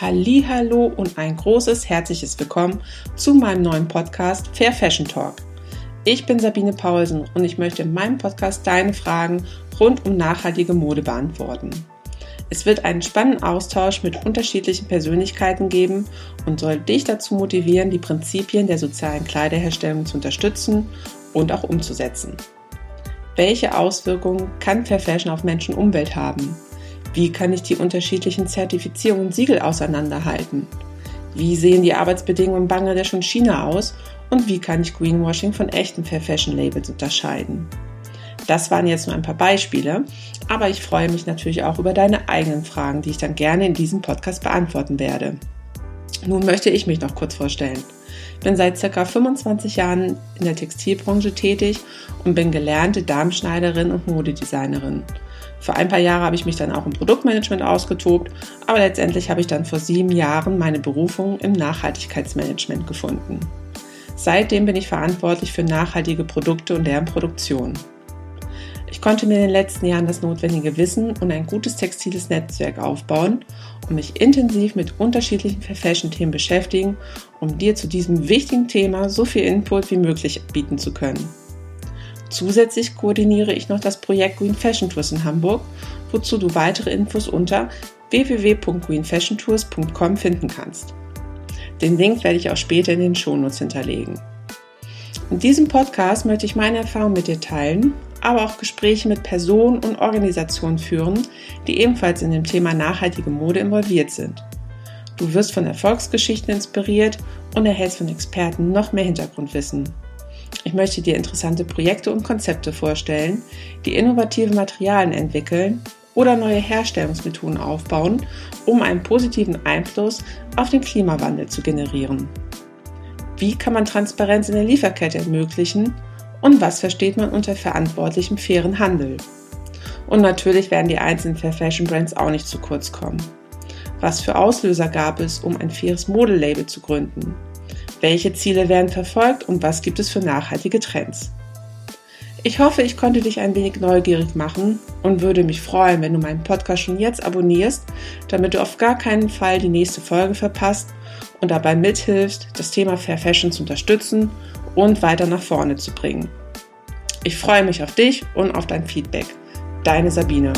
Hallo und ein großes herzliches Willkommen zu meinem neuen Podcast Fair Fashion Talk. Ich bin Sabine Paulsen und ich möchte in meinem Podcast deine Fragen rund um nachhaltige Mode beantworten. Es wird einen spannenden Austausch mit unterschiedlichen Persönlichkeiten geben und soll dich dazu motivieren, die Prinzipien der sozialen Kleiderherstellung zu unterstützen und auch umzusetzen. Welche Auswirkungen kann Fair Fashion auf Menschen und Umwelt haben? Wie kann ich die unterschiedlichen Zertifizierungen und Siegel auseinanderhalten? Wie sehen die Arbeitsbedingungen in Bangladesch und China aus? Und wie kann ich Greenwashing von echten Fair Fashion Labels unterscheiden? Das waren jetzt nur ein paar Beispiele, aber ich freue mich natürlich auch über deine eigenen Fragen, die ich dann gerne in diesem Podcast beantworten werde. Nun möchte ich mich noch kurz vorstellen. Ich bin seit ca. 25 Jahren in der Textilbranche tätig und bin gelernte Darmschneiderin und Modedesignerin. Für ein paar Jahre habe ich mich dann auch im Produktmanagement ausgetobt, aber letztendlich habe ich dann vor sieben Jahren meine Berufung im Nachhaltigkeitsmanagement gefunden. Seitdem bin ich verantwortlich für nachhaltige Produkte und deren Produktion. Ich konnte mir in den letzten Jahren das notwendige Wissen und ein gutes textiles Netzwerk aufbauen und mich intensiv mit unterschiedlichen Fashion-Themen beschäftigen, um dir zu diesem wichtigen Thema so viel Input wie möglich bieten zu können. Zusätzlich koordiniere ich noch das Projekt Green Fashion Tours in Hamburg, wozu du weitere Infos unter www.greenfashiontours.com finden kannst. Den Link werde ich auch später in den Shownotes hinterlegen. In diesem Podcast möchte ich meine Erfahrungen mit dir teilen, aber auch Gespräche mit Personen und Organisationen führen, die ebenfalls in dem Thema nachhaltige Mode involviert sind. Du wirst von Erfolgsgeschichten inspiriert und erhältst von Experten noch mehr Hintergrundwissen. Ich möchte dir interessante Projekte und Konzepte vorstellen, die innovative Materialien entwickeln oder neue Herstellungsmethoden aufbauen, um einen positiven Einfluss auf den Klimawandel zu generieren. Wie kann man Transparenz in der Lieferkette ermöglichen und was versteht man unter verantwortlichem fairen Handel? Und natürlich werden die einzelnen Fair Fashion Brands auch nicht zu kurz kommen. Was für Auslöser gab es, um ein faires Modelabel zu gründen? Welche Ziele werden verfolgt und was gibt es für nachhaltige Trends? Ich hoffe, ich konnte dich ein wenig neugierig machen und würde mich freuen, wenn du meinen Podcast schon jetzt abonnierst, damit du auf gar keinen Fall die nächste Folge verpasst und dabei mithilfst, das Thema Fair Fashion zu unterstützen und weiter nach vorne zu bringen. Ich freue mich auf dich und auf dein Feedback. Deine Sabine.